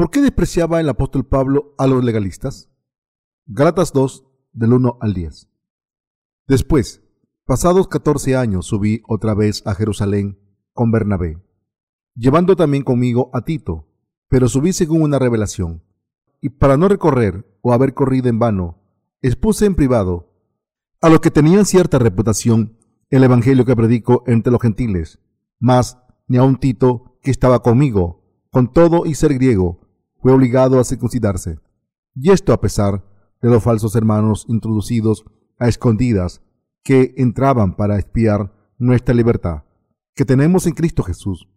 ¿Por qué despreciaba el apóstol Pablo a los legalistas? Galatas 2, del 1 al 10. Después, pasados 14 años, subí otra vez a Jerusalén con Bernabé, llevando también conmigo a Tito, pero subí según una revelación. Y para no recorrer o haber corrido en vano, expuse en privado a los que tenían cierta reputación el evangelio que predico entre los gentiles, mas ni a un Tito que estaba conmigo, con todo y ser griego, fue obligado a circuncidarse. Y esto a pesar de los falsos hermanos introducidos a escondidas que entraban para espiar nuestra libertad que tenemos en Cristo Jesús,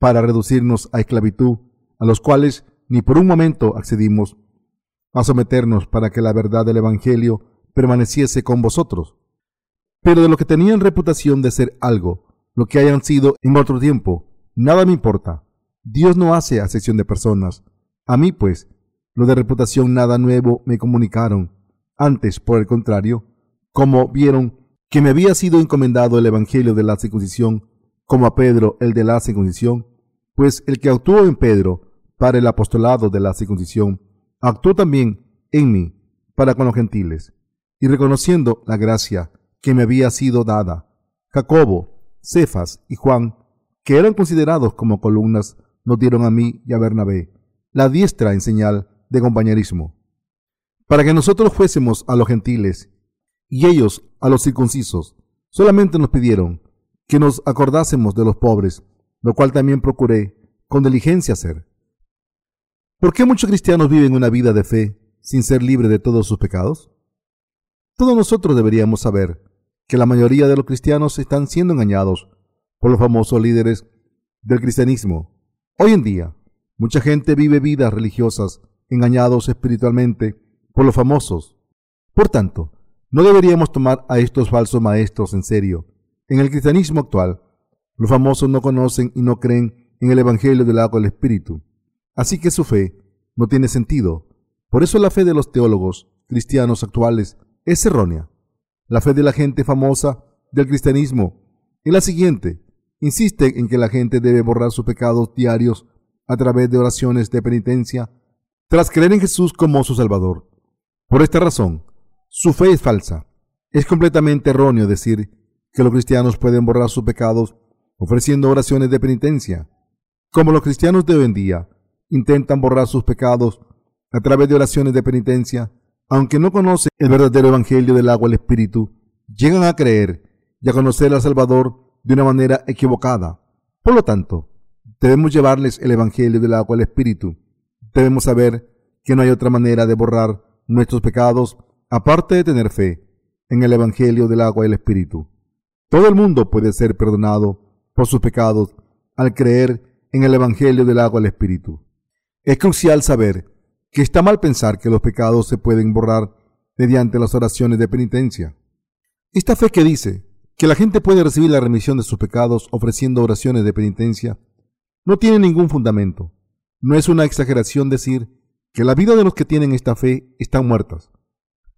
para reducirnos a esclavitud, a los cuales ni por un momento accedimos a someternos para que la verdad del Evangelio permaneciese con vosotros. Pero de lo que tenían reputación de ser algo, lo que hayan sido en otro tiempo, nada me importa. Dios no hace acepción de personas, a mí, pues, lo de reputación nada nuevo me comunicaron. Antes, por el contrario, como vieron que me había sido encomendado el Evangelio de la circuncisión, como a Pedro el de la circuncisión, pues el que actuó en Pedro para el apostolado de la circuncisión, actuó también en mí para con los gentiles, y reconociendo la gracia que me había sido dada, Jacobo, Cefas y Juan, que eran considerados como columnas, nos dieron a mí y a Bernabé la diestra en señal de compañerismo, para que nosotros fuésemos a los gentiles y ellos a los circuncisos. Solamente nos pidieron que nos acordásemos de los pobres, lo cual también procuré con diligencia hacer. ¿Por qué muchos cristianos viven una vida de fe sin ser libres de todos sus pecados? Todos nosotros deberíamos saber que la mayoría de los cristianos están siendo engañados por los famosos líderes del cristianismo. Hoy en día, Mucha gente vive vidas religiosas engañados espiritualmente por los famosos. Por tanto, no deberíamos tomar a estos falsos maestros en serio. En el cristianismo actual, los famosos no conocen y no creen en el Evangelio del agua del Espíritu. Así que su fe no tiene sentido. Por eso la fe de los teólogos cristianos actuales es errónea. La fe de la gente famosa del cristianismo es la siguiente. Insiste en que la gente debe borrar sus pecados diarios a través de oraciones de penitencia tras creer en Jesús como su Salvador. Por esta razón, su fe es falsa. Es completamente erróneo decir que los cristianos pueden borrar sus pecados ofreciendo oraciones de penitencia. Como los cristianos de hoy en día intentan borrar sus pecados a través de oraciones de penitencia, aunque no conocen el verdadero evangelio del agua el espíritu, llegan a creer y a conocer al Salvador de una manera equivocada. Por lo tanto, Debemos llevarles el Evangelio del agua al Espíritu. Debemos saber que no hay otra manera de borrar nuestros pecados aparte de tener fe en el Evangelio del agua y el Espíritu. Todo el mundo puede ser perdonado por sus pecados al creer en el Evangelio del agua y el Espíritu. Es crucial saber que está mal pensar que los pecados se pueden borrar mediante las oraciones de penitencia. Esta fe que dice que la gente puede recibir la remisión de sus pecados ofreciendo oraciones de penitencia no tiene ningún fundamento. No es una exageración decir que la vida de los que tienen esta fe están muertas,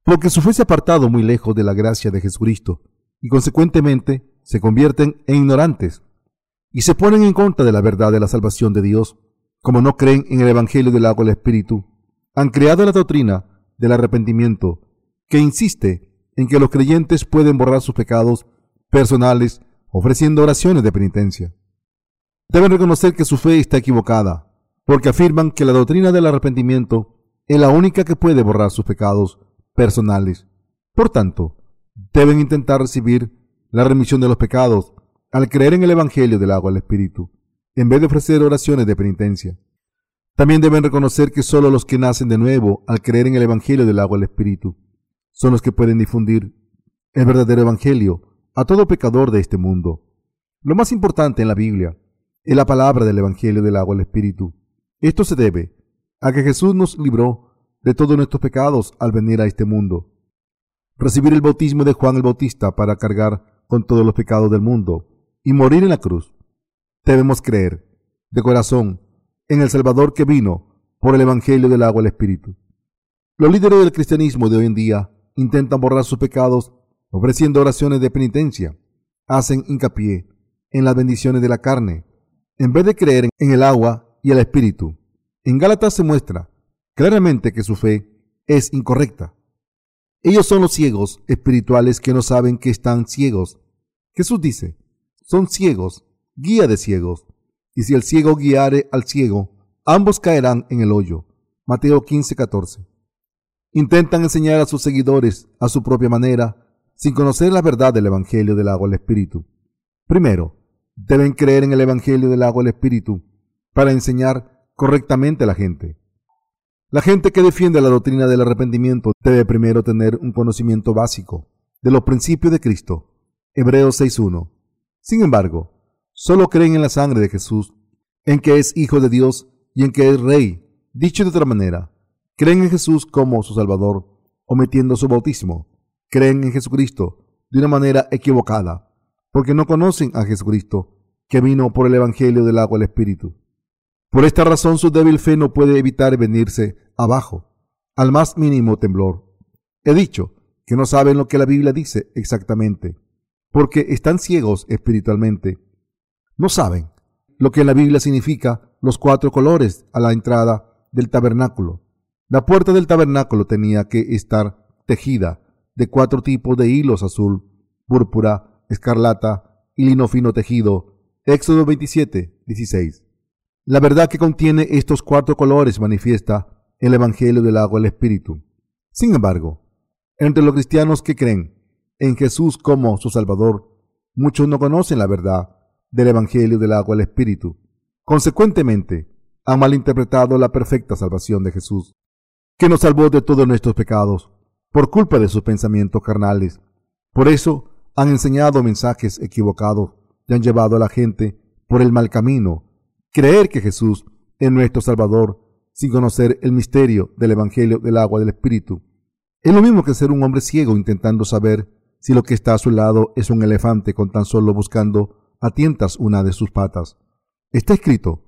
porque su fe se ha apartado muy lejos de la gracia de Jesucristo y consecuentemente se convierten en ignorantes y se ponen en contra de la verdad de la salvación de Dios, como no creen en el Evangelio del agua del Espíritu, han creado la doctrina del arrepentimiento, que insiste en que los creyentes pueden borrar sus pecados personales ofreciendo oraciones de penitencia deben reconocer que su fe está equivocada, porque afirman que la doctrina del arrepentimiento es la única que puede borrar sus pecados personales. Por tanto, deben intentar recibir la remisión de los pecados al creer en el Evangelio del agua del Espíritu, en vez de ofrecer oraciones de penitencia. También deben reconocer que solo los que nacen de nuevo al creer en el Evangelio del agua del Espíritu son los que pueden difundir el verdadero Evangelio a todo pecador de este mundo. Lo más importante en la Biblia es la palabra del Evangelio del agua del Espíritu. Esto se debe a que Jesús nos libró de todos nuestros pecados al venir a este mundo. Recibir el bautismo de Juan el Bautista para cargar con todos los pecados del mundo y morir en la cruz. Debemos creer de corazón en el Salvador que vino por el Evangelio del agua del Espíritu. Los líderes del cristianismo de hoy en día intentan borrar sus pecados ofreciendo oraciones de penitencia. Hacen hincapié en las bendiciones de la carne en vez de creer en el agua y el espíritu. En Gálatas se muestra claramente que su fe es incorrecta. Ellos son los ciegos espirituales que no saben que están ciegos. Jesús dice, son ciegos, guía de ciegos. Y si el ciego guiare al ciego, ambos caerán en el hoyo. Mateo 15, 14. Intentan enseñar a sus seguidores a su propia manera, sin conocer la verdad del Evangelio del agua al Espíritu. Primero, deben creer en el Evangelio del agua al Espíritu para enseñar correctamente a la gente. La gente que defiende la doctrina del arrepentimiento debe primero tener un conocimiento básico de los principios de Cristo. Hebreos 6.1. Sin embargo, solo creen en la sangre de Jesús, en que es Hijo de Dios y en que es Rey. Dicho de otra manera, creen en Jesús como su Salvador, omitiendo su bautismo. Creen en Jesucristo de una manera equivocada, porque no conocen a Jesucristo, que vino por el Evangelio del agua al Espíritu. Por esta razón su débil fe no puede evitar venirse abajo, al más mínimo temblor. He dicho que no saben lo que la Biblia dice exactamente, porque están ciegos espiritualmente. No saben lo que en la Biblia significa los cuatro colores a la entrada del tabernáculo. La puerta del tabernáculo tenía que estar tejida de cuatro tipos de hilos azul, púrpura, escarlata y lino fino tejido. Éxodo 27, 16. La verdad que contiene estos cuatro colores manifiesta el Evangelio del agua al Espíritu. Sin embargo, entre los cristianos que creen en Jesús como su Salvador, muchos no conocen la verdad del Evangelio del agua al Espíritu. Consecuentemente, han malinterpretado la perfecta salvación de Jesús, que nos salvó de todos nuestros pecados, por culpa de sus pensamientos carnales. Por eso han enseñado mensajes equivocados y han llevado a la gente por el mal camino Creer que Jesús es nuestro Salvador sin conocer el misterio del Evangelio del agua del Espíritu es lo mismo que ser un hombre ciego intentando saber si lo que está a su lado es un elefante con tan solo buscando a tientas una de sus patas. Está escrito,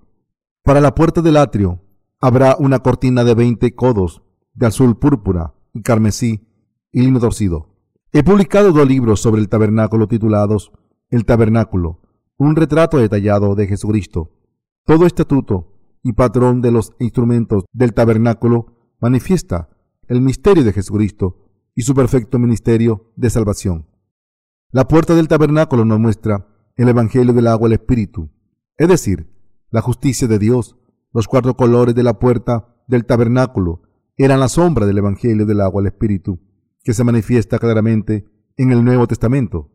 para la puerta del atrio habrá una cortina de veinte codos de azul púrpura y carmesí y lino torcido. He publicado dos libros sobre el tabernáculo titulados El tabernáculo, un retrato detallado de Jesucristo todo estatuto y patrón de los instrumentos del tabernáculo manifiesta el misterio de Jesucristo y su perfecto ministerio de salvación. La puerta del tabernáculo nos muestra el Evangelio del agua al Espíritu, es decir, la justicia de Dios. Los cuatro colores de la puerta del tabernáculo eran la sombra del Evangelio del agua al Espíritu, que se manifiesta claramente en el Nuevo Testamento.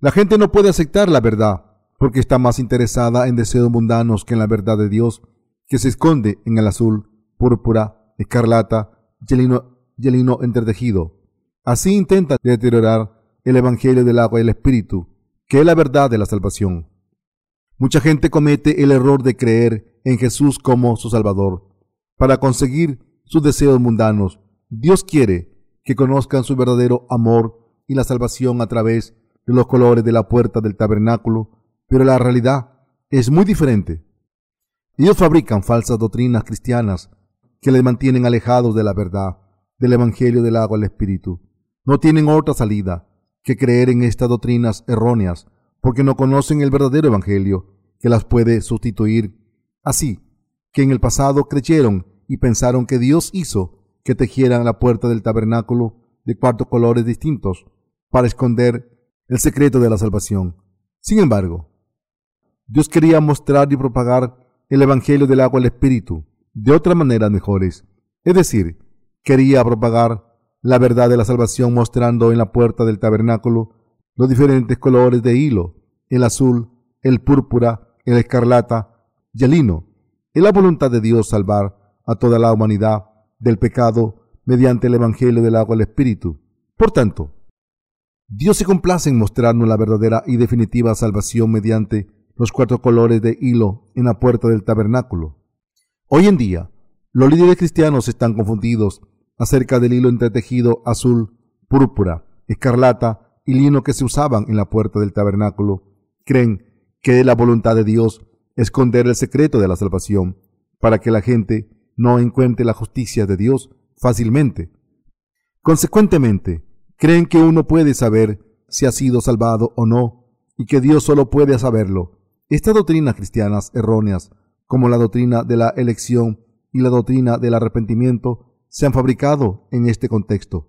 La gente no puede aceptar la verdad porque está más interesada en deseos mundanos que en la verdad de Dios, que se esconde en el azul, púrpura, escarlata y el lino, entretejido. Así intenta deteriorar el Evangelio del agua y el Espíritu, que es la verdad de la salvación. Mucha gente comete el error de creer en Jesús como su Salvador. Para conseguir sus deseos mundanos, Dios quiere que conozcan su verdadero amor y la salvación a través de los colores de la puerta del tabernáculo pero la realidad es muy diferente. Ellos fabrican falsas doctrinas cristianas que les mantienen alejados de la verdad, del Evangelio del agua al Espíritu. No tienen otra salida que creer en estas doctrinas erróneas, porque no conocen el verdadero Evangelio que las puede sustituir. Así que en el pasado creyeron y pensaron que Dios hizo que tejieran la puerta del tabernáculo de cuatro colores distintos para esconder el secreto de la salvación. Sin embargo, Dios quería mostrar y propagar el Evangelio del agua al Espíritu de otras maneras mejores. Es decir, quería propagar la verdad de la salvación mostrando en la puerta del tabernáculo los diferentes colores de hilo, el azul, el púrpura, el escarlata y el lino. Es la voluntad de Dios salvar a toda la humanidad del pecado mediante el Evangelio del agua al Espíritu. Por tanto, Dios se complace en mostrarnos la verdadera y definitiva salvación mediante los cuatro colores de hilo en la puerta del tabernáculo. Hoy en día, los líderes cristianos están confundidos acerca del hilo entretejido azul, púrpura, escarlata y lino que se usaban en la puerta del tabernáculo. Creen que es la voluntad de Dios esconder el secreto de la salvación para que la gente no encuentre la justicia de Dios fácilmente. Consecuentemente, creen que uno puede saber si ha sido salvado o no y que Dios solo puede saberlo estas doctrinas cristianas erróneas, como la doctrina de la elección y la doctrina del arrepentimiento se han fabricado en este contexto.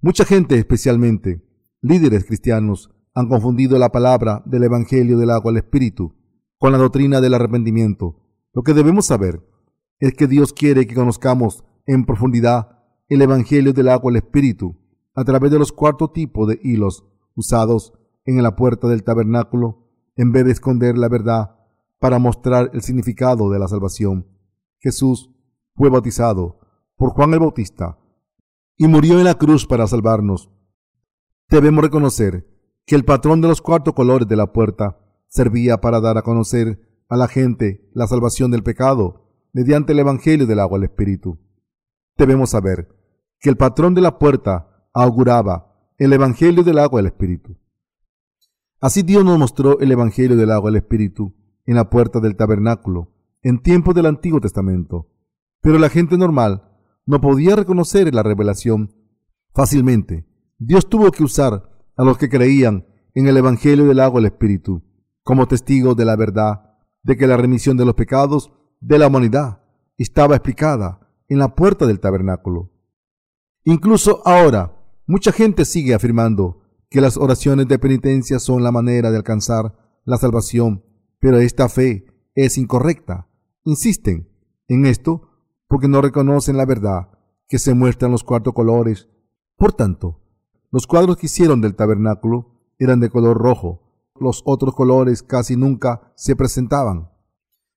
Mucha gente, especialmente líderes cristianos, han confundido la palabra del Evangelio del agua al Espíritu con la doctrina del arrepentimiento. Lo que debemos saber es que Dios quiere que conozcamos en profundidad el Evangelio del agua al Espíritu a través de los cuatro tipos de hilos usados en la puerta del tabernáculo en vez de esconder la verdad para mostrar el significado de la salvación. Jesús fue bautizado por Juan el Bautista y murió en la cruz para salvarnos. Debemos reconocer que el patrón de los cuatro colores de la puerta servía para dar a conocer a la gente la salvación del pecado mediante el Evangelio del agua al Espíritu. Debemos saber que el patrón de la puerta auguraba el Evangelio del agua al Espíritu. Así Dios nos mostró el Evangelio del agua al Espíritu en la puerta del tabernáculo en tiempos del Antiguo Testamento. Pero la gente normal no podía reconocer la revelación fácilmente. Dios tuvo que usar a los que creían en el Evangelio del agua al Espíritu como testigos de la verdad de que la remisión de los pecados de la humanidad estaba explicada en la puerta del tabernáculo. Incluso ahora, mucha gente sigue afirmando que las oraciones de penitencia son la manera de alcanzar la salvación, pero esta fe es incorrecta. Insisten en esto porque no reconocen la verdad que se muestra en los cuatro colores. Por tanto, los cuadros que hicieron del tabernáculo eran de color rojo. Los otros colores casi nunca se presentaban.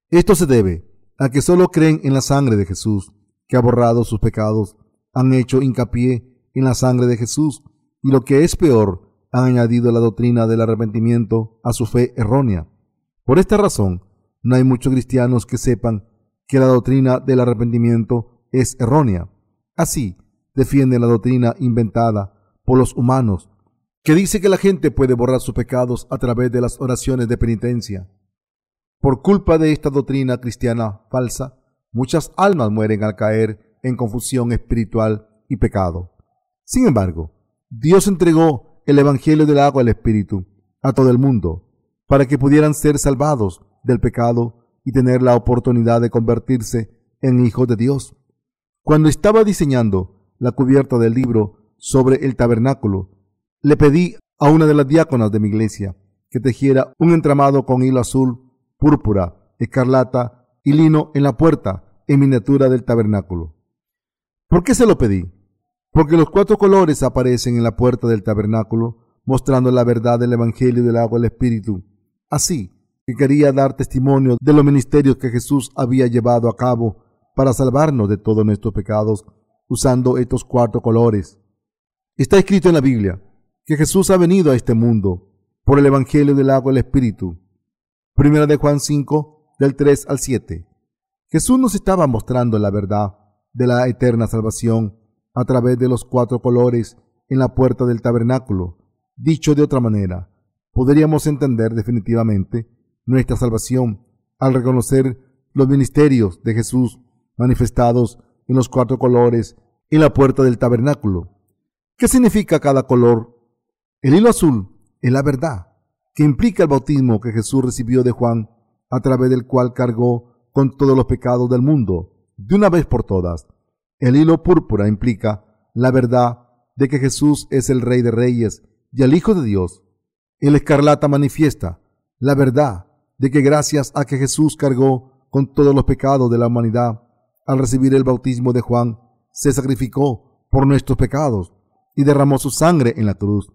Esto se debe a que solo creen en la sangre de Jesús, que ha borrado sus pecados, han hecho hincapié en la sangre de Jesús y lo que es peor, han añadido la doctrina del arrepentimiento a su fe errónea. Por esta razón, no hay muchos cristianos que sepan que la doctrina del arrepentimiento es errónea. Así, defienden la doctrina inventada por los humanos, que dice que la gente puede borrar sus pecados a través de las oraciones de penitencia. Por culpa de esta doctrina cristiana falsa, muchas almas mueren al caer en confusión espiritual y pecado. Sin embargo, Dios entregó el Evangelio del agua al Espíritu a todo el mundo para que pudieran ser salvados del pecado y tener la oportunidad de convertirse en hijos de Dios. Cuando estaba diseñando la cubierta del libro sobre el tabernáculo, le pedí a una de las diáconas de mi iglesia que tejiera un entramado con hilo azul, púrpura, escarlata y lino en la puerta en miniatura del tabernáculo. ¿Por qué se lo pedí? Porque los cuatro colores aparecen en la puerta del tabernáculo, mostrando la verdad del Evangelio del agua del Espíritu. Así que quería dar testimonio de los ministerios que Jesús había llevado a cabo para salvarnos de todos nuestros pecados, usando estos cuatro colores. Está escrito en la Biblia que Jesús ha venido a este mundo por el Evangelio del agua del Espíritu. Primera de Juan 5, del 3 al 7. Jesús nos estaba mostrando la verdad de la eterna salvación a través de los cuatro colores en la puerta del tabernáculo. Dicho de otra manera, podríamos entender definitivamente nuestra salvación al reconocer los ministerios de Jesús manifestados en los cuatro colores en la puerta del tabernáculo. ¿Qué significa cada color? El hilo azul es la verdad, que implica el bautismo que Jesús recibió de Juan, a través del cual cargó con todos los pecados del mundo, de una vez por todas. El hilo púrpura implica la verdad de que Jesús es el Rey de Reyes y el Hijo de Dios. El escarlata manifiesta la verdad de que gracias a que Jesús cargó con todos los pecados de la humanidad, al recibir el bautismo de Juan, se sacrificó por nuestros pecados y derramó su sangre en la cruz.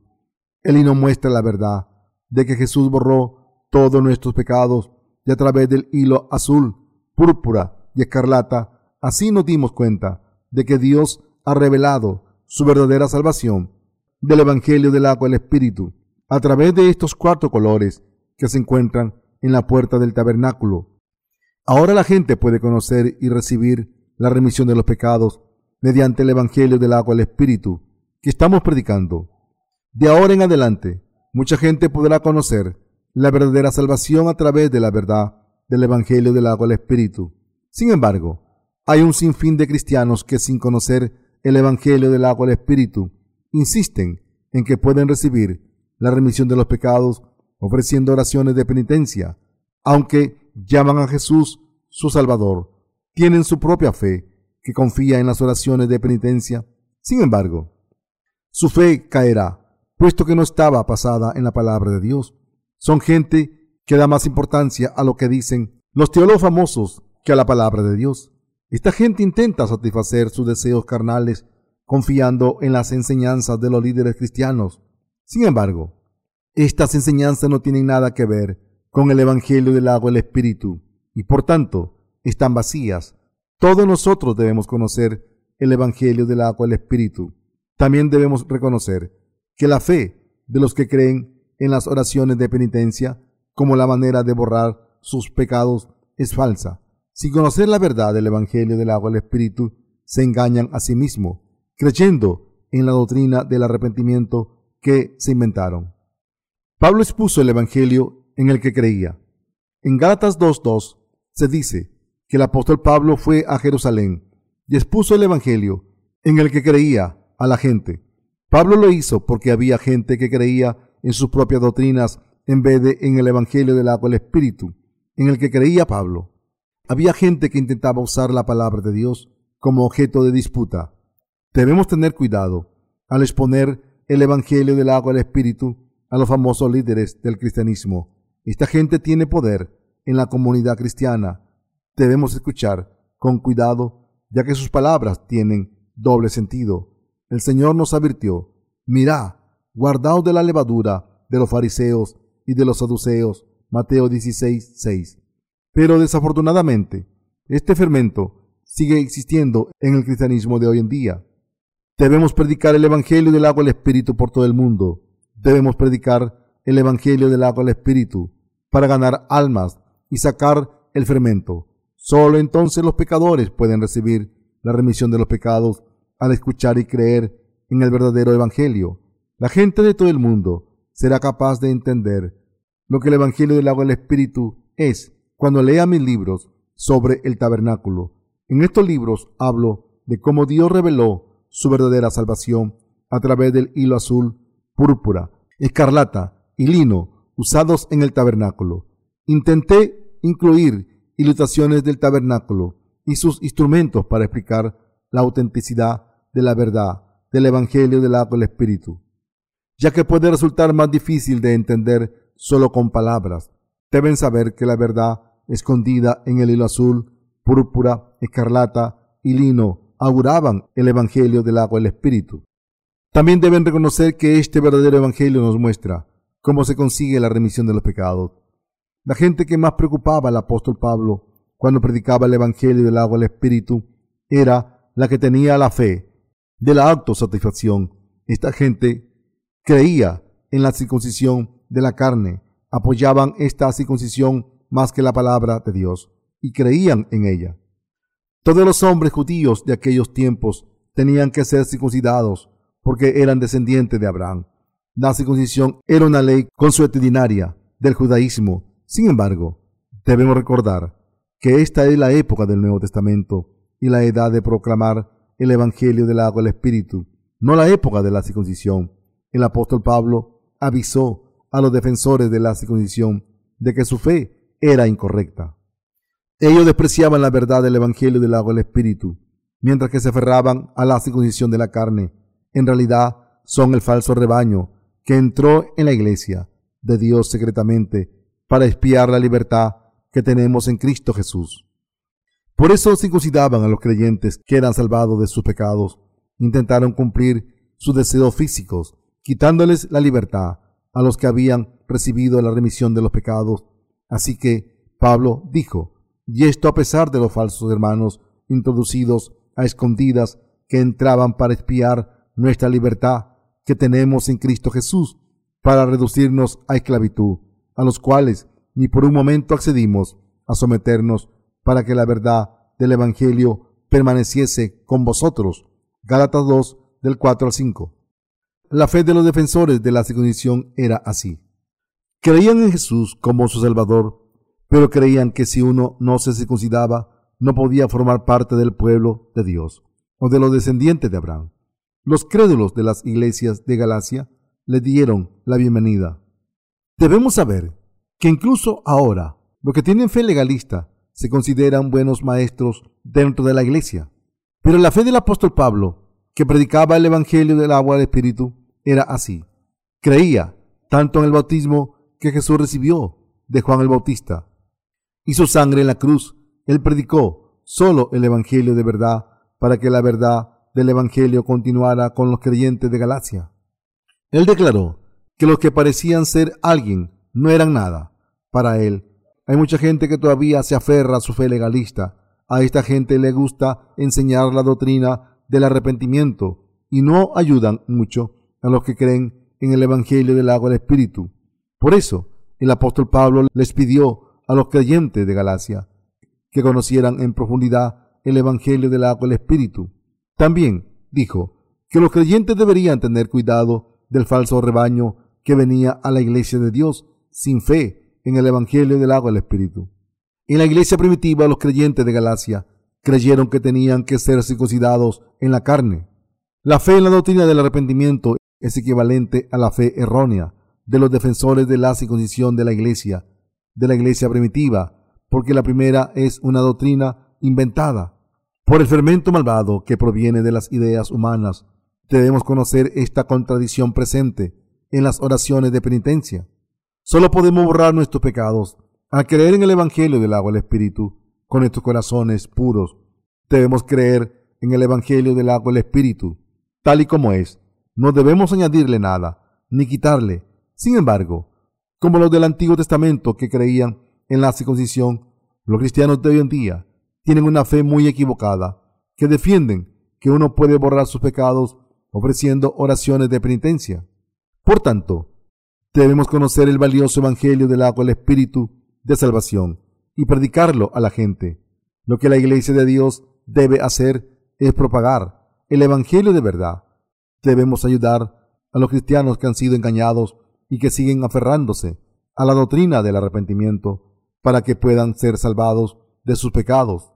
El hino muestra la verdad de que Jesús borró todos nuestros pecados y a través del hilo azul, púrpura y escarlata, así nos dimos cuenta de que Dios ha revelado su verdadera salvación del Evangelio del agua del Espíritu a través de estos cuatro colores que se encuentran en la puerta del tabernáculo. Ahora la gente puede conocer y recibir la remisión de los pecados mediante el Evangelio del agua del Espíritu que estamos predicando. De ahora en adelante, mucha gente podrá conocer la verdadera salvación a través de la verdad del Evangelio del agua del Espíritu. Sin embargo, hay un sinfín de cristianos que sin conocer el Evangelio del agua del Espíritu insisten en que pueden recibir la remisión de los pecados ofreciendo oraciones de penitencia, aunque llaman a Jesús su Salvador. tienen su propia fe, que confía en las oraciones de penitencia. Sin embargo, su fe caerá, puesto que no estaba basada en la palabra de Dios. Son gente que da más importancia a lo que dicen los teólogos famosos que a la palabra de Dios. Esta gente intenta satisfacer sus deseos carnales confiando en las enseñanzas de los líderes cristianos. Sin embargo, estas enseñanzas no tienen nada que ver con el Evangelio del agua y el Espíritu, y por tanto están vacías. Todos nosotros debemos conocer el Evangelio del agua y el Espíritu. También debemos reconocer que la fe de los que creen en las oraciones de penitencia como la manera de borrar sus pecados es falsa. Sin conocer la verdad del Evangelio del agua y el Espíritu, se engañan a sí mismos, creyendo en la doctrina del arrepentimiento que se inventaron. Pablo expuso el Evangelio en el que creía. En Gálatas 2.2 se dice que el apóstol Pablo fue a Jerusalén y expuso el Evangelio en el que creía a la gente. Pablo lo hizo porque había gente que creía en sus propias doctrinas en vez de en el Evangelio del agua del Espíritu, en el que creía Pablo. Había gente que intentaba usar la palabra de Dios como objeto de disputa. Debemos tener cuidado al exponer el Evangelio del agua del Espíritu a los famosos líderes del cristianismo. Esta gente tiene poder en la comunidad cristiana. Debemos escuchar con cuidado, ya que sus palabras tienen doble sentido. El Señor nos advirtió, mirá, guardaos de la levadura de los fariseos y de los saduceos. Mateo 16, 6. Pero desafortunadamente, este fermento sigue existiendo en el cristianismo de hoy en día. Debemos predicar el Evangelio del agua el Espíritu por todo el mundo. Debemos predicar el Evangelio del agua el Espíritu para ganar almas y sacar el fermento. Solo entonces los pecadores pueden recibir la remisión de los pecados al escuchar y creer en el verdadero Evangelio. La gente de todo el mundo será capaz de entender lo que el Evangelio del agua del Espíritu es cuando lea mis libros sobre el tabernáculo. En estos libros hablo de cómo Dios reveló su verdadera salvación a través del hilo azul, púrpura, escarlata y lino usados en el tabernáculo. Intenté incluir ilustraciones del tabernáculo y sus instrumentos para explicar la autenticidad de la verdad del Evangelio del agua del Espíritu, ya que puede resultar más difícil de entender solo con palabras. Deben saber que la verdad escondida en el hilo azul, púrpura, escarlata y lino auguraban el Evangelio del agua del Espíritu. También deben reconocer que este verdadero Evangelio nos muestra cómo se consigue la remisión de los pecados. La gente que más preocupaba al apóstol Pablo cuando predicaba el Evangelio del agua del Espíritu era la que tenía la fe de la autosatisfacción. Esta gente creía en la circuncisión de la carne, apoyaban esta circuncisión más que la palabra de Dios y creían en ella. Todos los hombres judíos de aquellos tiempos tenían que ser circuncidados porque eran descendientes de Abraham. La circuncisión era una ley consuetudinaria del judaísmo. Sin embargo, debemos recordar que esta es la época del Nuevo Testamento y la edad de proclamar el Evangelio del agua y el Espíritu, no la época de la circuncisión. El apóstol Pablo avisó a los defensores de la circuncisión de que su fe era incorrecta. Ellos despreciaban la verdad del Evangelio del agua y el Espíritu, mientras que se aferraban a la circuncisión de la carne. En realidad son el falso rebaño que entró en la iglesia de Dios secretamente para espiar la libertad que tenemos en Cristo Jesús. Por eso circuncidaban a los creyentes que eran salvados de sus pecados. Intentaron cumplir sus deseos físicos, quitándoles la libertad a los que habían recibido la remisión de los pecados. Así que Pablo dijo, y esto a pesar de los falsos hermanos introducidos a escondidas que entraban para espiar nuestra libertad que tenemos en Cristo Jesús, para reducirnos a esclavitud, a los cuales ni por un momento accedimos a someternos para que la verdad del Evangelio permaneciese con vosotros. Gálatas 2 del 4 al 5. La fe de los defensores de la circuncisión era así. Creían en Jesús como su Salvador, pero creían que si uno no se circuncidaba, no podía formar parte del pueblo de Dios o de los descendientes de Abraham. Los crédulos de las iglesias de Galacia le dieron la bienvenida. Debemos saber que incluso ahora los que tienen fe legalista se consideran buenos maestros dentro de la iglesia. Pero la fe del apóstol Pablo, que predicaba el Evangelio del agua del Espíritu, era así. Creía tanto en el bautismo que Jesús recibió de Juan el Bautista su sangre en la cruz. Él predicó solo el Evangelio de verdad para que la verdad del Evangelio continuara con los creyentes de Galacia. Él declaró que los que parecían ser alguien no eran nada. Para él, hay mucha gente que todavía se aferra a su fe legalista. A esta gente le gusta enseñar la doctrina del arrepentimiento y no ayudan mucho a los que creen en el Evangelio del agua del Espíritu. Por eso, el apóstol Pablo les pidió a los creyentes de Galacia que conocieran en profundidad el Evangelio del agua del Espíritu. También dijo que los creyentes deberían tener cuidado del falso rebaño que venía a la iglesia de Dios sin fe en el Evangelio del agua del Espíritu. En la iglesia primitiva los creyentes de Galacia creyeron que tenían que ser circuncidados en la carne. La fe en la doctrina del arrepentimiento es equivalente a la fe errónea de los defensores de la circuncisión de la iglesia, de la iglesia primitiva, porque la primera es una doctrina inventada por el fermento malvado que proviene de las ideas humanas. Debemos conocer esta contradicción presente en las oraciones de penitencia. Solo podemos borrar nuestros pecados al creer en el Evangelio del agua del Espíritu con nuestros corazones puros. Debemos creer en el Evangelio del agua del Espíritu, tal y como es. No debemos añadirle nada, ni quitarle, sin embargo, como los del Antiguo Testamento que creían en la circuncisión, los cristianos de hoy en día tienen una fe muy equivocada, que defienden que uno puede borrar sus pecados ofreciendo oraciones de penitencia. Por tanto, debemos conocer el valioso Evangelio del agua del Espíritu de salvación y predicarlo a la gente. Lo que la Iglesia de Dios debe hacer es propagar el Evangelio de verdad. Debemos ayudar a los cristianos que han sido engañados y que siguen aferrándose a la doctrina del arrepentimiento para que puedan ser salvados de sus pecados.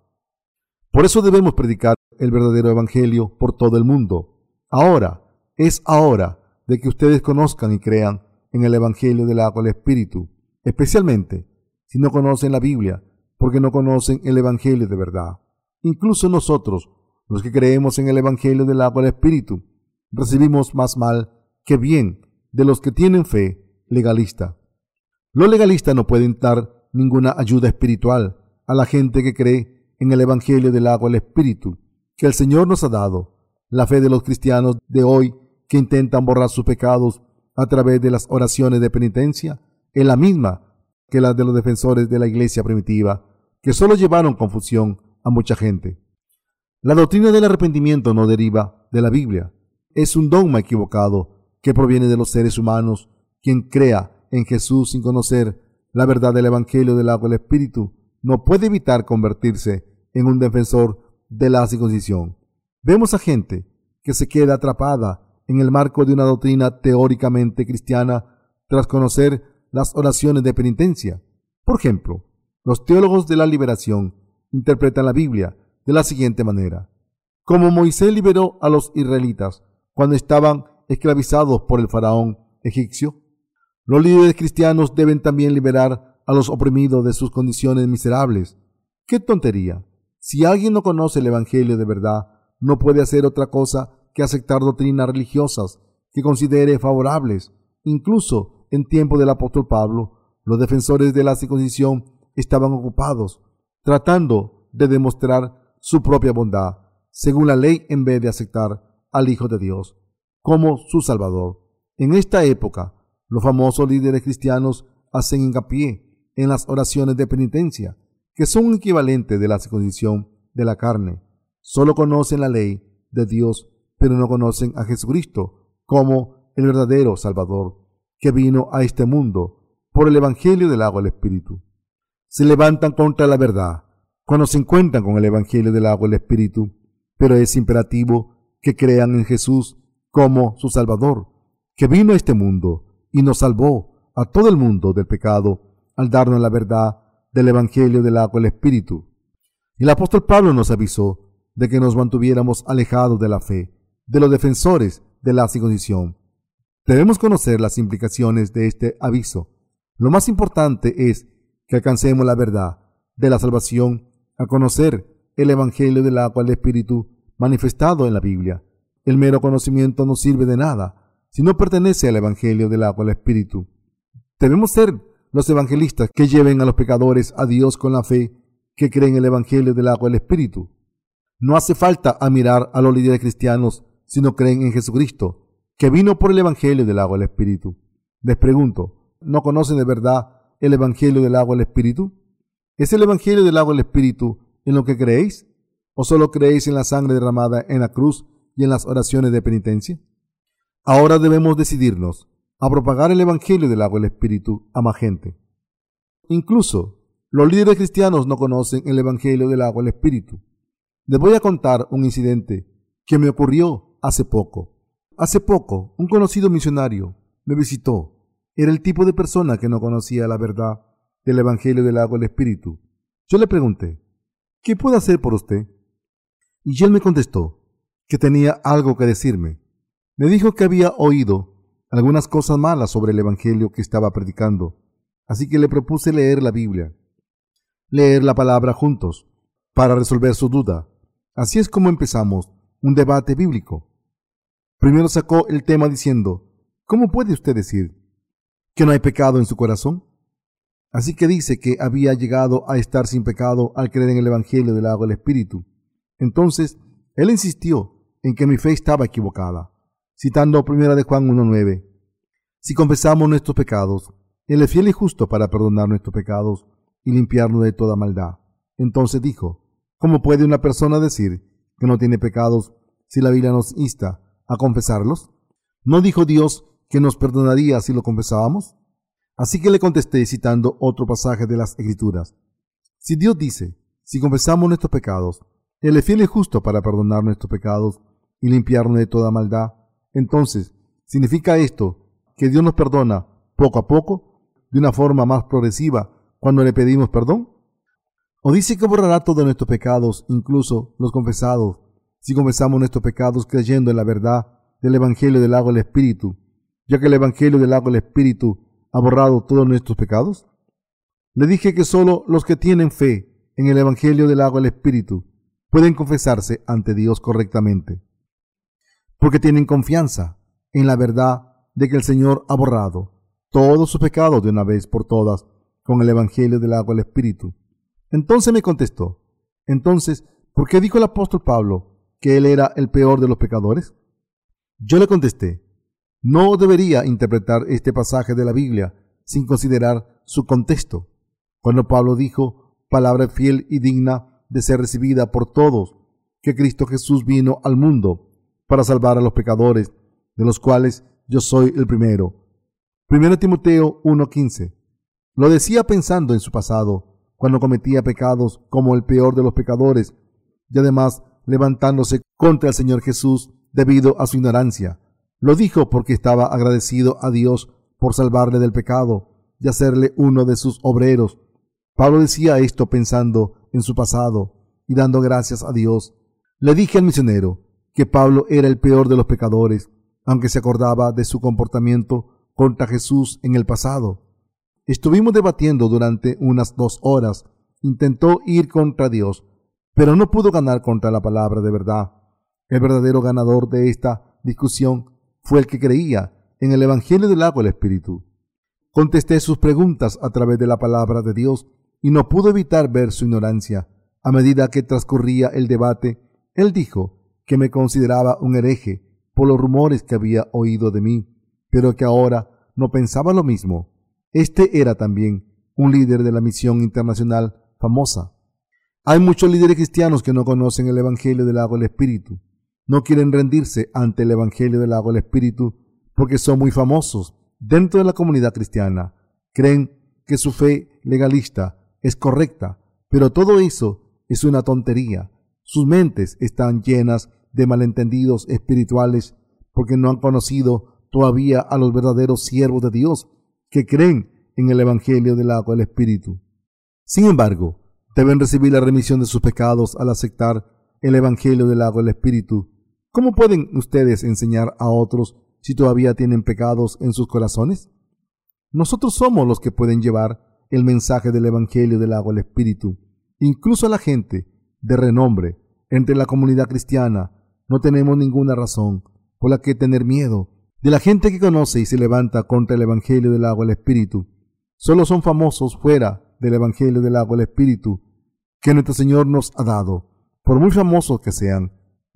Por eso debemos predicar el verdadero Evangelio por todo el mundo. Ahora, es ahora de que ustedes conozcan y crean en el Evangelio del agua del Espíritu, especialmente si no conocen la Biblia, porque no conocen el Evangelio de verdad. Incluso nosotros, los que creemos en el Evangelio del agua del Espíritu, recibimos más mal que bien de los que tienen fe legalista. Los legalistas no pueden dar ninguna ayuda espiritual a la gente que cree en el Evangelio del agua del Espíritu que el Señor nos ha dado. La fe de los cristianos de hoy que intentan borrar sus pecados a través de las oraciones de penitencia es la misma que la de los defensores de la iglesia primitiva, que solo llevaron confusión a mucha gente. La doctrina del arrepentimiento no deriva de la Biblia. Es un dogma equivocado que proviene de los seres humanos. Quien crea en Jesús sin conocer la verdad del Evangelio del agua del Espíritu no puede evitar convertirse en un defensor de la circuncisión. Vemos a gente que se queda atrapada en el marco de una doctrina teóricamente cristiana tras conocer las oraciones de penitencia. Por ejemplo, los teólogos de la liberación interpretan la Biblia de la siguiente manera. Como Moisés liberó a los israelitas cuando estaban esclavizados por el faraón egipcio, los líderes cristianos deben también liberar a los oprimidos de sus condiciones miserables. ¡Qué tontería! Si alguien no conoce el Evangelio de verdad, no puede hacer otra cosa que aceptar doctrinas religiosas que considere favorables. Incluso en tiempo del apóstol Pablo, los defensores de la circuncisión estaban ocupados tratando de demostrar su propia bondad, según la ley, en vez de aceptar al Hijo de Dios como su Salvador. En esta época, los famosos líderes cristianos hacen hincapié en las oraciones de penitencia, que son un equivalente de la circuncisión de la carne. Solo conocen la ley de Dios, pero no conocen a Jesucristo como el verdadero Salvador, que vino a este mundo por el Evangelio del agua del Espíritu. Se levantan contra la verdad cuando se encuentran con el Evangelio del agua del Espíritu, pero es imperativo que crean en Jesús como su Salvador, que vino a este mundo y nos salvó a todo el mundo del pecado al darnos la verdad del Evangelio del agua y el Espíritu. Y el apóstol Pablo nos avisó de que nos mantuviéramos alejados de la fe, de los defensores de la circuncisión. Debemos conocer las implicaciones de este aviso. Lo más importante es que alcancemos la verdad de la salvación a conocer el Evangelio del agua del Espíritu manifestado en la Biblia. El mero conocimiento no sirve de nada si no pertenece al Evangelio del agua del Espíritu. Debemos ser los evangelistas que lleven a los pecadores a Dios con la fe que creen el Evangelio del agua del Espíritu. No hace falta admirar a los líderes cristianos si no creen en Jesucristo, que vino por el Evangelio del agua del Espíritu. Les pregunto, ¿no conocen de verdad el Evangelio del agua del Espíritu? ¿Es el Evangelio del agua del Espíritu en lo que creéis? ¿O solo creéis en la sangre derramada en la cruz y en las oraciones de penitencia? Ahora debemos decidirnos a propagar el Evangelio del agua del Espíritu a más gente. Incluso los líderes cristianos no conocen el Evangelio del agua del Espíritu. Les voy a contar un incidente que me ocurrió hace poco. Hace poco, un conocido misionario me visitó. Era el tipo de persona que no conocía la verdad del Evangelio del agua del Espíritu. Yo le pregunté, ¿qué puedo hacer por usted? Y él me contestó que tenía algo que decirme. Me dijo que había oído algunas cosas malas sobre el Evangelio que estaba predicando, así que le propuse leer la Biblia, leer la palabra juntos, para resolver su duda. Así es como empezamos un debate bíblico. Primero sacó el tema diciendo, ¿cómo puede usted decir que no hay pecado en su corazón? Así que dice que había llegado a estar sin pecado al creer en el Evangelio del agua del Espíritu. Entonces, él insistió en que mi fe estaba equivocada citando primera de Juan 1.9. Si confesamos nuestros pecados, Él es fiel y justo para perdonar nuestros pecados y limpiarnos de toda maldad. Entonces dijo, ¿cómo puede una persona decir que no tiene pecados si la Biblia nos insta a confesarlos? ¿No dijo Dios que nos perdonaría si lo confesábamos? Así que le contesté citando otro pasaje de las Escrituras. Si Dios dice, si confesamos nuestros pecados, Él es fiel y justo para perdonar nuestros pecados y limpiarnos de toda maldad, entonces, ¿significa esto que Dios nos perdona poco a poco, de una forma más progresiva, cuando le pedimos perdón? ¿O dice que borrará todos nuestros pecados, incluso los confesados, si confesamos nuestros pecados creyendo en la verdad del Evangelio del agua del Espíritu, ya que el Evangelio del agua del Espíritu ha borrado todos nuestros pecados? Le dije que solo los que tienen fe en el Evangelio del agua del Espíritu pueden confesarse ante Dios correctamente porque tienen confianza en la verdad de que el Señor ha borrado todos sus pecados de una vez por todas con el Evangelio del agua del Espíritu. Entonces me contestó, entonces, ¿por qué dijo el apóstol Pablo que él era el peor de los pecadores? Yo le contesté, no debería interpretar este pasaje de la Biblia sin considerar su contexto. Cuando Pablo dijo, palabra fiel y digna de ser recibida por todos, que Cristo Jesús vino al mundo para salvar a los pecadores, de los cuales yo soy el primero. 1 Timoteo 1:15. Lo decía pensando en su pasado, cuando cometía pecados como el peor de los pecadores, y además levantándose contra el Señor Jesús debido a su ignorancia. Lo dijo porque estaba agradecido a Dios por salvarle del pecado y hacerle uno de sus obreros. Pablo decía esto pensando en su pasado y dando gracias a Dios. Le dije al misionero, que Pablo era el peor de los pecadores, aunque se acordaba de su comportamiento contra Jesús en el pasado. Estuvimos debatiendo durante unas dos horas. Intentó ir contra Dios, pero no pudo ganar contra la palabra de verdad. El verdadero ganador de esta discusión fue el que creía en el Evangelio del agua del Espíritu. Contesté sus preguntas a través de la palabra de Dios y no pudo evitar ver su ignorancia. A medida que transcurría el debate, él dijo, que me consideraba un hereje por los rumores que había oído de mí, pero que ahora no pensaba lo mismo. Este era también un líder de la misión internacional famosa. Hay muchos líderes cristianos que no conocen el Evangelio del agua del Espíritu. No quieren rendirse ante el Evangelio del agua del Espíritu porque son muy famosos dentro de la comunidad cristiana. Creen que su fe legalista es correcta, pero todo eso es una tontería. Sus mentes están llenas de malentendidos espirituales porque no han conocido todavía a los verdaderos siervos de Dios que creen en el Evangelio del agua del Espíritu. Sin embargo, deben recibir la remisión de sus pecados al aceptar el Evangelio del agua del Espíritu. ¿Cómo pueden ustedes enseñar a otros si todavía tienen pecados en sus corazones? Nosotros somos los que pueden llevar el mensaje del Evangelio del agua del Espíritu incluso la gente de renombre entre la comunidad cristiana, no tenemos ninguna razón por la que tener miedo de la gente que conoce y se levanta contra el Evangelio del agua y el Espíritu. Solo son famosos fuera del Evangelio del agua y el Espíritu que nuestro Señor nos ha dado. Por muy famosos que sean,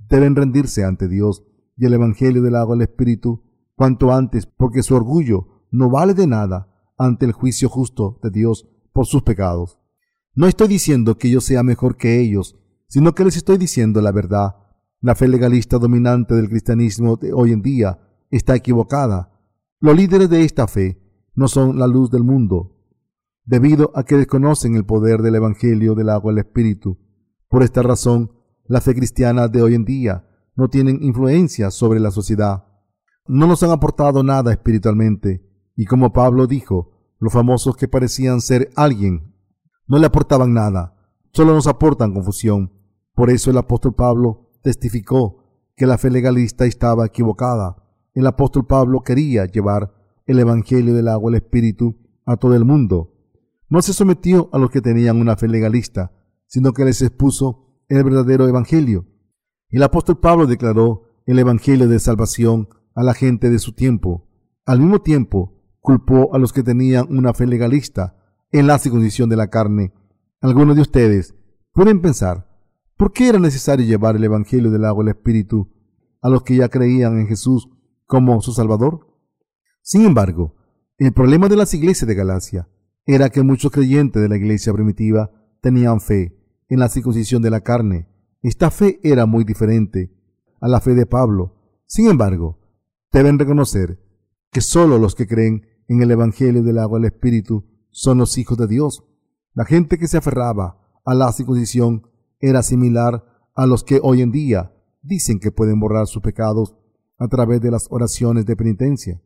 deben rendirse ante Dios y el Evangelio del agua y el Espíritu cuanto antes, porque su orgullo no vale de nada ante el juicio justo de Dios por sus pecados. No estoy diciendo que yo sea mejor que ellos, sino que les estoy diciendo la verdad. La fe legalista dominante del cristianismo de hoy en día está equivocada. Los líderes de esta fe no son la luz del mundo, debido a que desconocen el poder del Evangelio del agua el Espíritu. Por esta razón, la fe cristiana de hoy en día no tienen influencia sobre la sociedad. No nos han aportado nada espiritualmente, y como Pablo dijo, los famosos que parecían ser alguien no le aportaban nada, solo nos aportan confusión. Por eso el apóstol Pablo testificó que la fe legalista estaba equivocada. El apóstol Pablo quería llevar el Evangelio del agua el Espíritu a todo el mundo. No se sometió a los que tenían una fe legalista, sino que les expuso el verdadero Evangelio. El apóstol Pablo declaró el Evangelio de salvación a la gente de su tiempo. Al mismo tiempo, culpó a los que tenían una fe legalista en la circuncisión de la carne. Algunos de ustedes pueden pensar, ¿por qué era necesario llevar el Evangelio del agua el Espíritu a los que ya creían en Jesús como su Salvador? Sin embargo, el problema de las iglesias de Galacia era que muchos creyentes de la iglesia primitiva tenían fe en la circuncisión de la carne. Esta fe era muy diferente a la fe de Pablo. Sin embargo, deben reconocer que solo los que creen en el Evangelio del agua y el Espíritu son los hijos de Dios. La gente que se aferraba a la circuncisión era similar a los que hoy en día dicen que pueden borrar sus pecados a través de las oraciones de penitencia.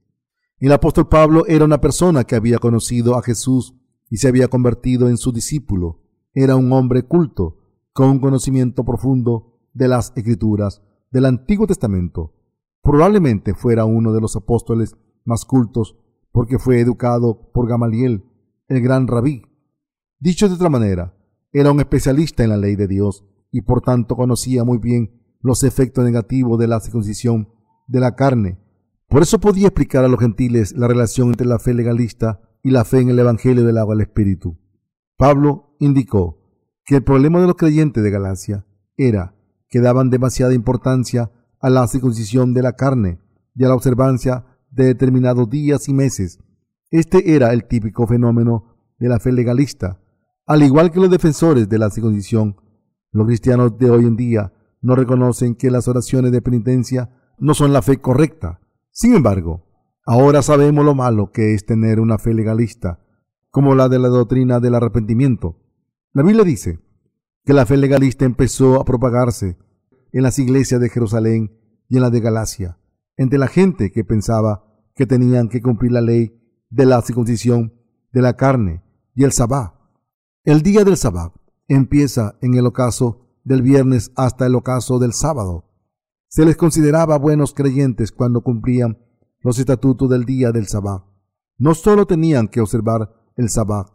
El apóstol Pablo era una persona que había conocido a Jesús y se había convertido en su discípulo. Era un hombre culto, con un conocimiento profundo de las escrituras del Antiguo Testamento. Probablemente fuera uno de los apóstoles más cultos porque fue educado por Gamaliel, el gran rabí. Dicho de otra manera, era un especialista en la ley de Dios y por tanto conocía muy bien los efectos negativos de la circuncisión de la carne. Por eso podía explicar a los gentiles la relación entre la fe legalista y la fe en el Evangelio del agua del Espíritu. Pablo indicó que el problema de los creyentes de Galacia era que daban demasiada importancia a la circuncisión de la carne y a la observancia de determinados días y meses. Este era el típico fenómeno de la fe legalista. Al igual que los defensores de la circuncisión, los cristianos de hoy en día no reconocen que las oraciones de penitencia no son la fe correcta. Sin embargo, ahora sabemos lo malo que es tener una fe legalista, como la de la doctrina del arrepentimiento. La Biblia dice que la fe legalista empezó a propagarse en las iglesias de Jerusalén y en la de Galacia, entre la gente que pensaba que tenían que cumplir la ley de la circuncisión de la carne y el sabbat. El día del sabbat empieza en el ocaso del viernes hasta el ocaso del sábado. Se les consideraba buenos creyentes cuando cumplían los estatutos del día del sabbat. No solo tenían que observar el sabbat,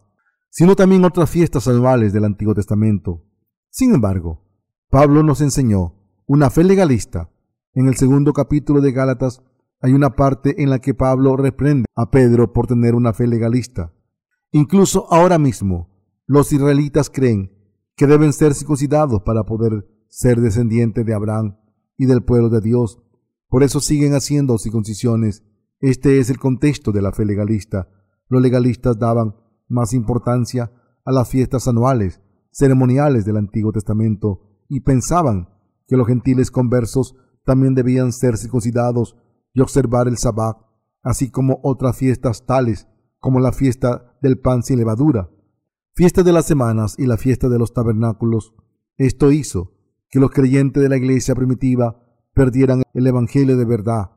sino también otras fiestas anuales del Antiguo Testamento. Sin embargo, Pablo nos enseñó una fe legalista. En el segundo capítulo de Gálatas hay una parte en la que Pablo reprende a Pedro por tener una fe legalista. Incluso ahora mismo, los israelitas creen que deben ser circuncidados para poder ser descendientes de Abraham y del pueblo de Dios. Por eso siguen haciendo circuncisiones. Este es el contexto de la fe legalista. Los legalistas daban más importancia a las fiestas anuales, ceremoniales del Antiguo Testamento, y pensaban que los gentiles conversos también debían ser circuncidados y observar el sabbat, así como otras fiestas tales como la fiesta del pan sin levadura, fiesta de las semanas y la fiesta de los tabernáculos. Esto hizo que los creyentes de la iglesia primitiva perdieran el Evangelio de verdad,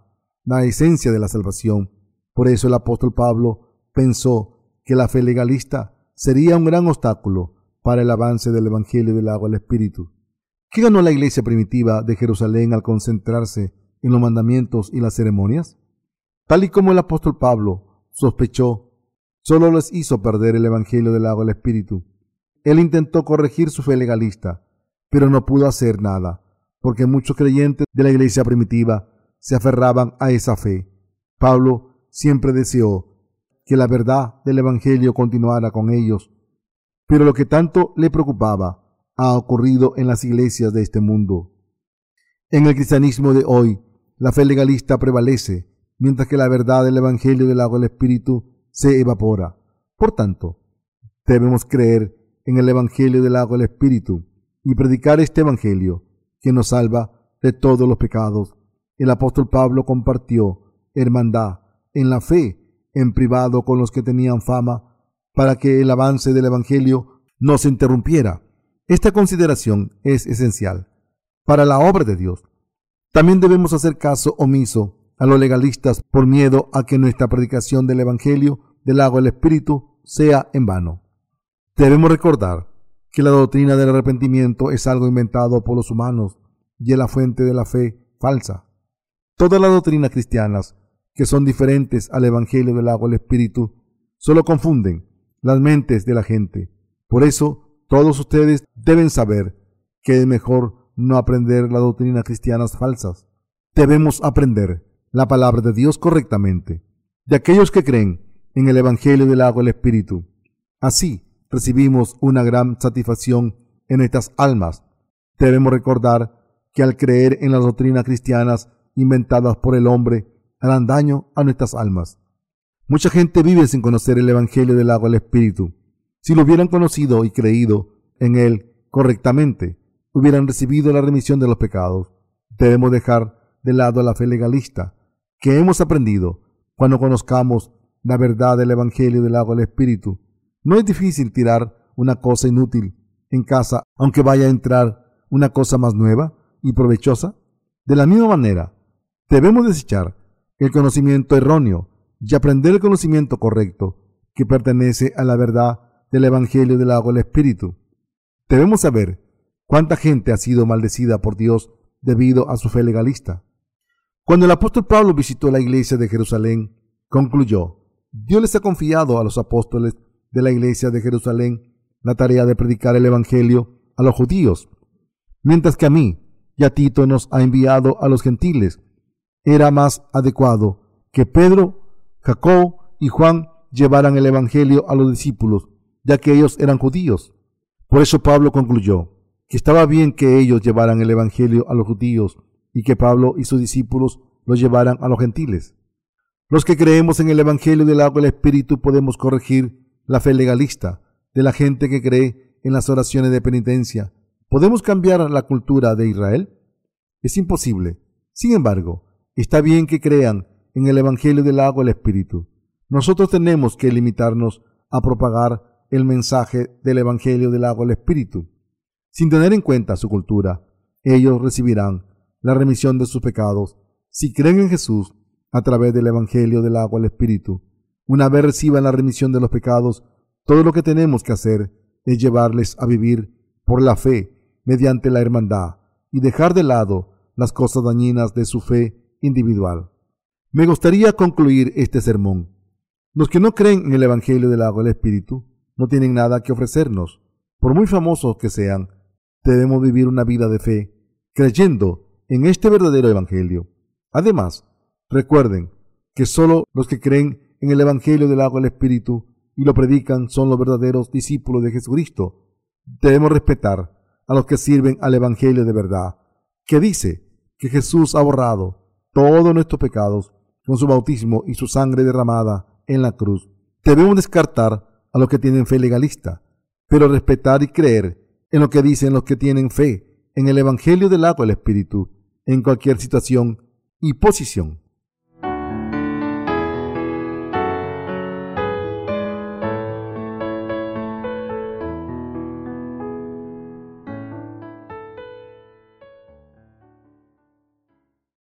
la esencia de la salvación. Por eso el apóstol Pablo pensó que la fe legalista sería un gran obstáculo para el avance del Evangelio del agua al Espíritu. ¿Qué ganó la iglesia primitiva de Jerusalén al concentrarse en los mandamientos y las ceremonias? Tal y como el apóstol Pablo sospechó, solo les hizo perder el Evangelio del agua del Espíritu. él intentó corregir su fe legalista, pero no pudo hacer nada, porque muchos creyentes de la iglesia primitiva se aferraban a esa fe. Pablo siempre deseó que la verdad del Evangelio continuara con ellos, pero lo que tanto le preocupaba ha ocurrido en las iglesias de este mundo. En el cristianismo de hoy, la fe legalista prevalece, mientras que la verdad del Evangelio del agua del Espíritu se evapora. Por tanto, debemos creer en el Evangelio del agua del Espíritu y predicar este Evangelio que nos salva de todos los pecados. El apóstol Pablo compartió hermandad en la fe en privado con los que tenían fama para que el avance del Evangelio no se interrumpiera. Esta consideración es esencial para la obra de Dios. También debemos hacer caso omiso a los legalistas por miedo a que nuestra predicación del Evangelio del agua del Espíritu sea en vano. Debemos recordar que la doctrina del arrepentimiento es algo inventado por los humanos y es la fuente de la fe falsa. Todas las doctrinas cristianas que son diferentes al Evangelio del agua del Espíritu solo confunden las mentes de la gente. Por eso, todos ustedes deben saber que es mejor no aprender las doctrinas cristianas falsas. Debemos aprender la palabra de Dios correctamente, de aquellos que creen en el Evangelio del agua del Espíritu. Así recibimos una gran satisfacción en nuestras almas. Debemos recordar que al creer en las doctrinas cristianas inventadas por el hombre, harán daño a nuestras almas. Mucha gente vive sin conocer el Evangelio del agua del Espíritu. Si lo hubieran conocido y creído en él correctamente, hubieran recibido la remisión de los pecados. Debemos dejar de lado la fe legalista que hemos aprendido cuando conozcamos la verdad del Evangelio del agua del Espíritu. No es difícil tirar una cosa inútil en casa, aunque vaya a entrar una cosa más nueva y provechosa. De la misma manera, debemos desechar el conocimiento erróneo y aprender el conocimiento correcto que pertenece a la verdad del Evangelio del agua del Espíritu. Debemos saber cuánta gente ha sido maldecida por Dios debido a su fe legalista. Cuando el apóstol Pablo visitó la iglesia de Jerusalén, concluyó, Dios les ha confiado a los apóstoles de la iglesia de Jerusalén la tarea de predicar el Evangelio a los judíos, mientras que a mí y a Tito nos ha enviado a los gentiles. Era más adecuado que Pedro, Jacob y Juan llevaran el Evangelio a los discípulos, ya que ellos eran judíos. Por eso Pablo concluyó que estaba bien que ellos llevaran el Evangelio a los judíos y que Pablo y sus discípulos lo llevaran a los gentiles. Los que creemos en el Evangelio del agua y el Espíritu podemos corregir la fe legalista de la gente que cree en las oraciones de penitencia. ¿Podemos cambiar la cultura de Israel? Es imposible. Sin embargo, está bien que crean en el Evangelio del agua y el Espíritu. Nosotros tenemos que limitarnos a propagar el mensaje del Evangelio del agua y el Espíritu. Sin tener en cuenta su cultura, ellos recibirán la remisión de sus pecados si creen en Jesús a través del Evangelio del agua al Espíritu. Una vez reciban la remisión de los pecados, todo lo que tenemos que hacer es llevarles a vivir por la fe mediante la hermandad y dejar de lado las cosas dañinas de su fe individual. Me gustaría concluir este sermón. Los que no creen en el Evangelio del agua del Espíritu no tienen nada que ofrecernos. Por muy famosos que sean, debemos vivir una vida de fe, creyendo en este verdadero Evangelio. Además, recuerden que solo los que creen en el Evangelio del agua del Espíritu y lo predican son los verdaderos discípulos de Jesucristo. Debemos respetar a los que sirven al Evangelio de verdad, que dice que Jesús ha borrado todos nuestros pecados con su bautismo y su sangre derramada en la cruz. Debemos descartar a los que tienen fe legalista, pero respetar y creer en lo que dicen los que tienen fe en el Evangelio del agua del Espíritu en cualquier situación y posición.